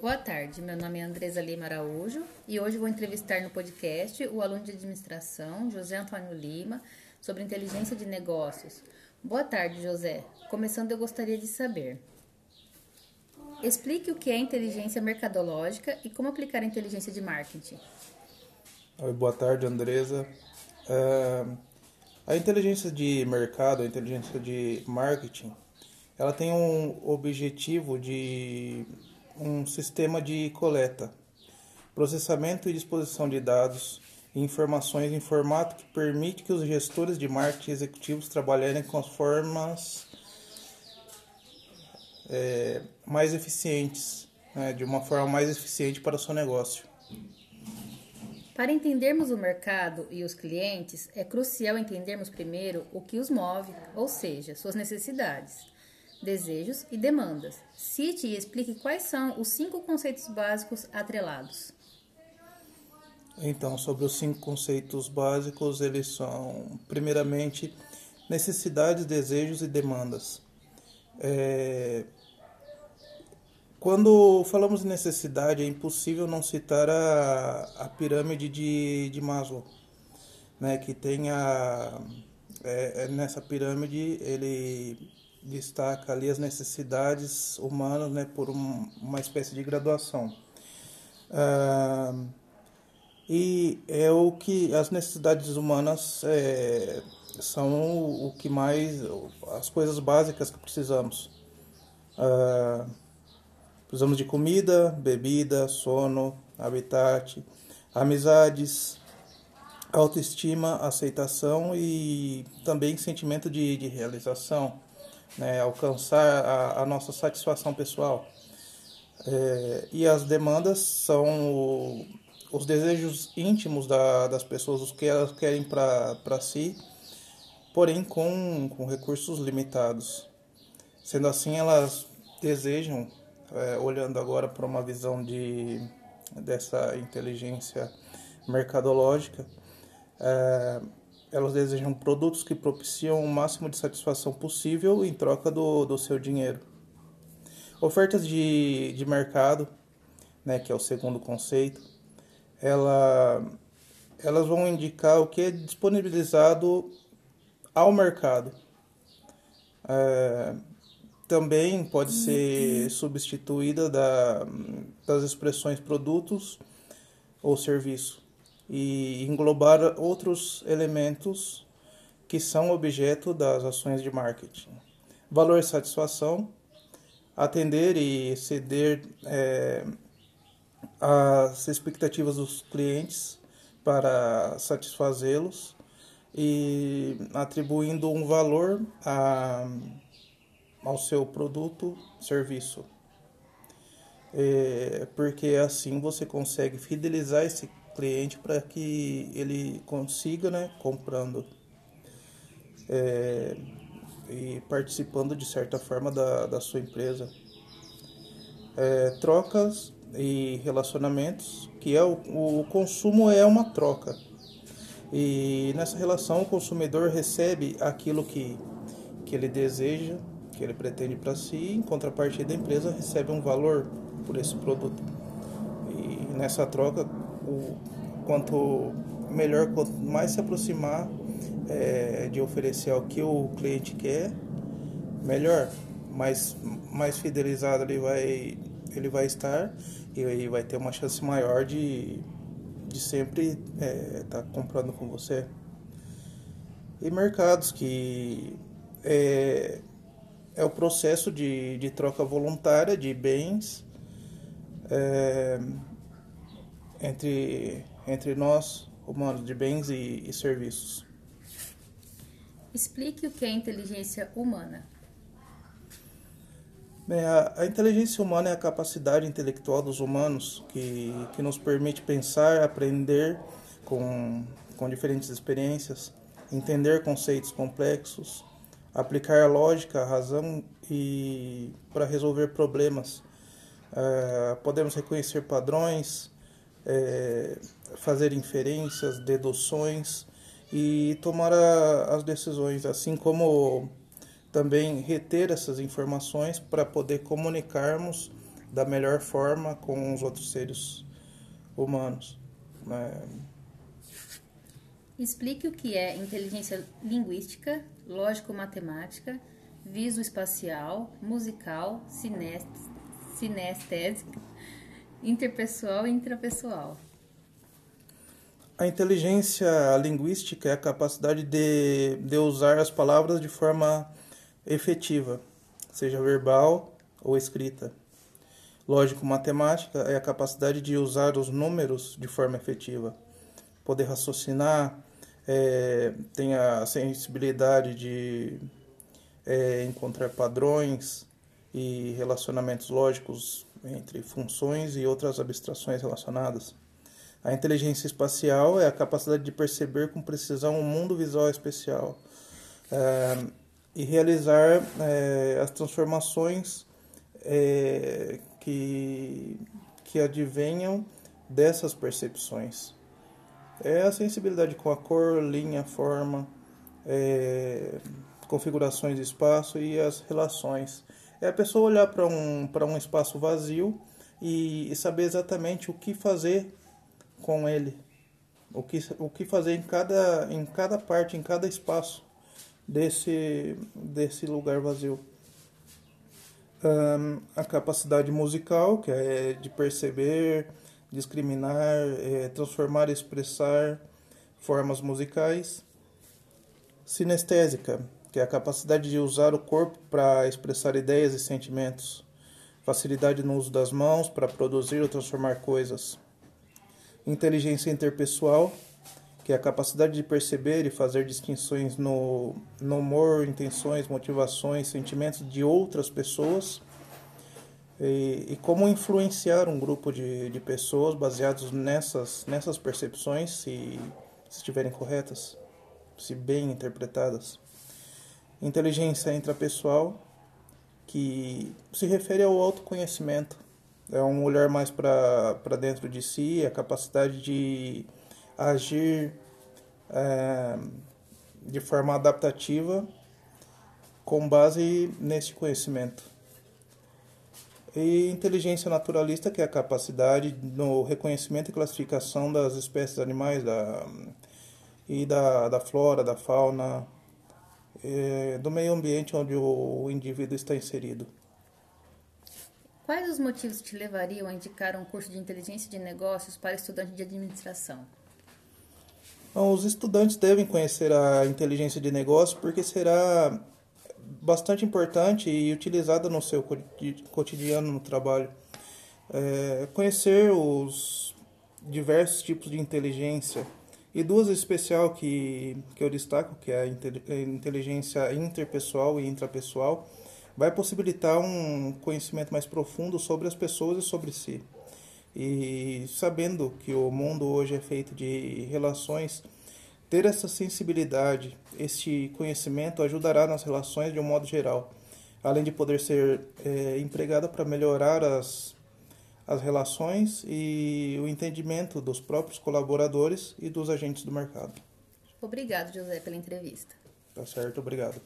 Boa tarde, meu nome é Andresa Lima Araújo e hoje vou entrevistar no podcast o aluno de administração José Antônio Lima sobre inteligência de negócios. Boa tarde, José. Começando, eu gostaria de saber. Explique o que é inteligência mercadológica e como aplicar a inteligência de marketing. Oi, boa tarde, Andresa. É, a inteligência de mercado, a inteligência de marketing, ela tem um objetivo de um sistema de coleta, processamento e disposição de dados e informações em formato que permite que os gestores de marketing executivos trabalhem com as formas é, mais eficientes, né, de uma forma mais eficiente para o seu negócio. Para entendermos o mercado e os clientes, é crucial entendermos primeiro o que os move, ou seja, suas necessidades desejos e demandas. Cite e explique quais são os cinco conceitos básicos atrelados. Então, sobre os cinco conceitos básicos, eles são, primeiramente, necessidades, desejos e demandas. É... Quando falamos de necessidade, é impossível não citar a, a pirâmide de, de Maslow, né, que tem a, é, é nessa pirâmide ele destaca ali as necessidades humanas né, por um, uma espécie de graduação. Ah, e é o que as necessidades humanas é, são o que mais as coisas básicas que precisamos. Ah, precisamos de comida, bebida, sono, habitat, amizades, autoestima, aceitação e também sentimento de, de realização né, alcançar a, a, nossa satisfação pessoal. É, e as demandas são o, os desejos íntimos da, das pessoas, os que elas querem para si, porém com, com recursos limitados. Sendo assim, elas desejam, é, olhando agora para uma visão de, dessa inteligência mercadológica, é, elas desejam produtos que propiciam o máximo de satisfação possível em troca do, do seu dinheiro. Ofertas de, de mercado, né, que é o segundo conceito, ela, elas vão indicar o que é disponibilizado ao mercado. É, também pode ser substituída da, das expressões produtos ou serviço e englobar outros elementos que são objeto das ações de marketing. Valor e satisfação, atender e ceder é, as expectativas dos clientes para satisfazê-los e atribuindo um valor a, ao seu produto, serviço. É, porque assim você consegue fidelizar esse cliente para que ele consiga, né, comprando é, e participando de certa forma da, da sua empresa. É, trocas e relacionamentos, que é o, o consumo é uma troca. E nessa relação o consumidor recebe aquilo que, que ele deseja, que ele pretende para si, em contrapartida a empresa recebe um valor por esse produto. E nessa troca o, quanto melhor, quanto mais se aproximar é, de oferecer o que o cliente quer, melhor. Mais, mais fidelizado ele vai, ele vai estar e aí vai ter uma chance maior de, de sempre estar é, tá comprando com você. E mercados que é, é o processo de, de troca voluntária de bens é, entre, entre nós, humanos, de bens e, e serviços. Explique o que é inteligência humana. Bem, a, a, inteligência humana é a capacidade intelectual dos humanos que, que nos permite pensar, aprender com, com diferentes experiências, entender conceitos complexos, aplicar a lógica, a razão e para resolver problemas. Uh, podemos reconhecer padrões, é, fazer inferências, deduções e tomar a, as decisões, assim como também reter essas informações para poder comunicarmos da melhor forma com os outros seres humanos. Né? Explique o que é inteligência linguística, lógico-matemática, visoespacial, musical, sinestésica, interpessoal e intrapessoal. A inteligência linguística é a capacidade de, de usar as palavras de forma efetiva, seja verbal ou escrita. Lógico-matemática é a capacidade de usar os números de forma efetiva, poder raciocinar, é, a sensibilidade de é, encontrar padrões e relacionamentos lógicos entre funções e outras abstrações relacionadas. A inteligência espacial é a capacidade de perceber com precisão o mundo visual especial é, e realizar é, as transformações é, que, que advenham dessas percepções. É a sensibilidade com a cor, linha, forma, configurações de espaço e as relações. É a pessoa olhar para um, um espaço vazio e, e saber exatamente o que fazer com ele. O que, o que fazer em cada, em cada parte, em cada espaço desse, desse lugar vazio. Um, a capacidade musical, que é de perceber, discriminar, é, transformar expressar formas musicais. Sinestésica, que é a capacidade de usar o corpo para expressar ideias e sentimentos. Facilidade no uso das mãos para produzir ou transformar coisas. Inteligência interpessoal, que é a capacidade de perceber e fazer distinções no, no humor, intenções, motivações, sentimentos de outras pessoas e, e como influenciar um grupo de, de pessoas baseados nessas, nessas percepções, se, se estiverem corretas, se bem interpretadas. Inteligência intrapessoal, que se refere ao autoconhecimento. É um olhar mais para dentro de si, a capacidade de agir é, de forma adaptativa com base nesse conhecimento. E inteligência naturalista, que é a capacidade no reconhecimento e classificação das espécies animais da, e da, da flora, da fauna, é, do meio ambiente onde o indivíduo está inserido. Quais os motivos te levariam a indicar um curso de inteligência de negócios para estudante de administração? Bom, os estudantes devem conhecer a inteligência de negócios porque será bastante importante e utilizada no seu cotidiano no trabalho. É, conhecer os diversos tipos de inteligência e duas especial que, que eu destaco, que é a inteligência interpessoal e intrapessoal, vai possibilitar um conhecimento mais profundo sobre as pessoas e sobre si. E sabendo que o mundo hoje é feito de relações ter essa sensibilidade, este conhecimento ajudará nas relações de um modo geral, além de poder ser é, empregada para melhorar as, as relações e o entendimento dos próprios colaboradores e dos agentes do mercado. Obrigado, José, pela entrevista. Tá certo, obrigado.